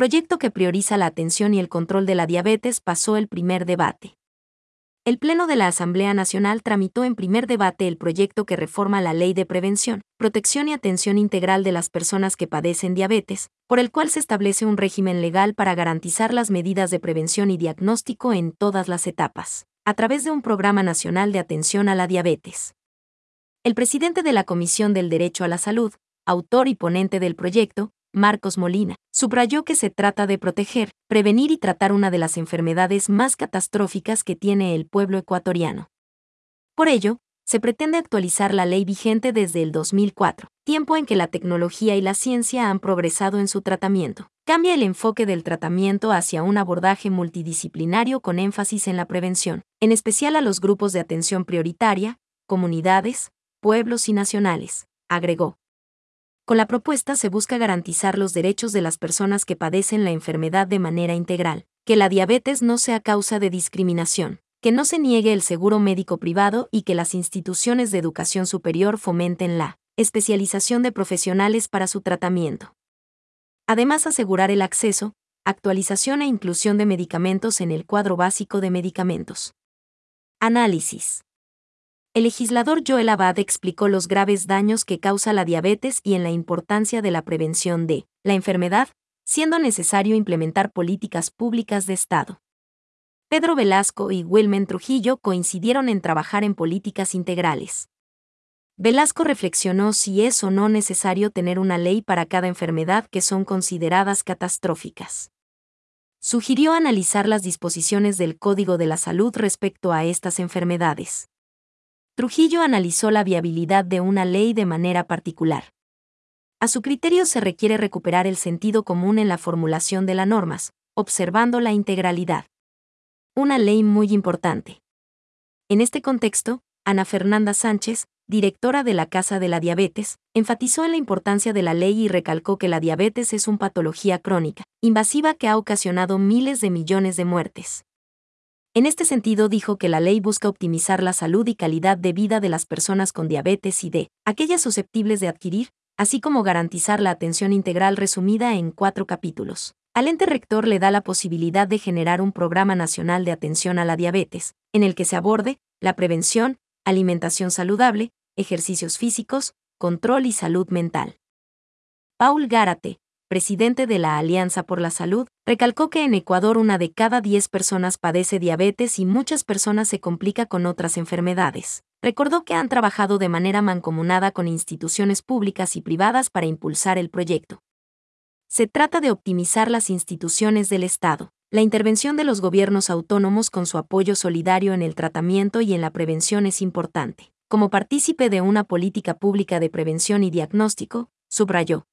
proyecto que prioriza la atención y el control de la diabetes, pasó el primer debate. El Pleno de la Asamblea Nacional tramitó en primer debate el proyecto que reforma la Ley de Prevención, Protección y Atención Integral de las Personas que padecen diabetes, por el cual se establece un régimen legal para garantizar las medidas de prevención y diagnóstico en todas las etapas, a través de un programa nacional de atención a la diabetes. El presidente de la Comisión del Derecho a la Salud, autor y ponente del proyecto, Marcos Molina, subrayó que se trata de proteger, prevenir y tratar una de las enfermedades más catastróficas que tiene el pueblo ecuatoriano. Por ello, se pretende actualizar la ley vigente desde el 2004, tiempo en que la tecnología y la ciencia han progresado en su tratamiento. Cambia el enfoque del tratamiento hacia un abordaje multidisciplinario con énfasis en la prevención, en especial a los grupos de atención prioritaria, comunidades, pueblos y nacionales, agregó. Con la propuesta se busca garantizar los derechos de las personas que padecen la enfermedad de manera integral, que la diabetes no sea causa de discriminación, que no se niegue el seguro médico privado y que las instituciones de educación superior fomenten la especialización de profesionales para su tratamiento. Además, asegurar el acceso, actualización e inclusión de medicamentos en el cuadro básico de medicamentos. Análisis. El legislador Joel Abad explicó los graves daños que causa la diabetes y en la importancia de la prevención de la enfermedad, siendo necesario implementar políticas públicas de Estado. Pedro Velasco y Wilmen Trujillo coincidieron en trabajar en políticas integrales. Velasco reflexionó si es o no necesario tener una ley para cada enfermedad que son consideradas catastróficas. Sugirió analizar las disposiciones del Código de la Salud respecto a estas enfermedades. Trujillo analizó la viabilidad de una ley de manera particular. A su criterio se requiere recuperar el sentido común en la formulación de las normas, observando la integralidad. Una ley muy importante. En este contexto, Ana Fernanda Sánchez, directora de la Casa de la Diabetes, enfatizó en la importancia de la ley y recalcó que la diabetes es una patología crónica, invasiva que ha ocasionado miles de millones de muertes. En este sentido dijo que la ley busca optimizar la salud y calidad de vida de las personas con diabetes y de aquellas susceptibles de adquirir, así como garantizar la atención integral resumida en cuatro capítulos. Al ente rector le da la posibilidad de generar un programa nacional de atención a la diabetes, en el que se aborde la prevención, alimentación saludable, ejercicios físicos, control y salud mental. Paul Gárate, presidente de la Alianza por la Salud, recalcó que en Ecuador una de cada diez personas padece diabetes y muchas personas se complica con otras enfermedades. Recordó que han trabajado de manera mancomunada con instituciones públicas y privadas para impulsar el proyecto. Se trata de optimizar las instituciones del Estado, la intervención de los gobiernos autónomos con su apoyo solidario en el tratamiento y en la prevención es importante. Como partícipe de una política pública de prevención y diagnóstico, subrayó,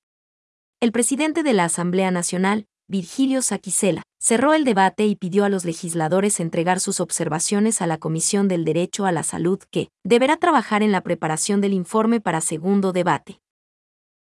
el presidente de la Asamblea Nacional, Virgilio Saquicela, cerró el debate y pidió a los legisladores entregar sus observaciones a la Comisión del Derecho a la Salud que deberá trabajar en la preparación del informe para segundo debate.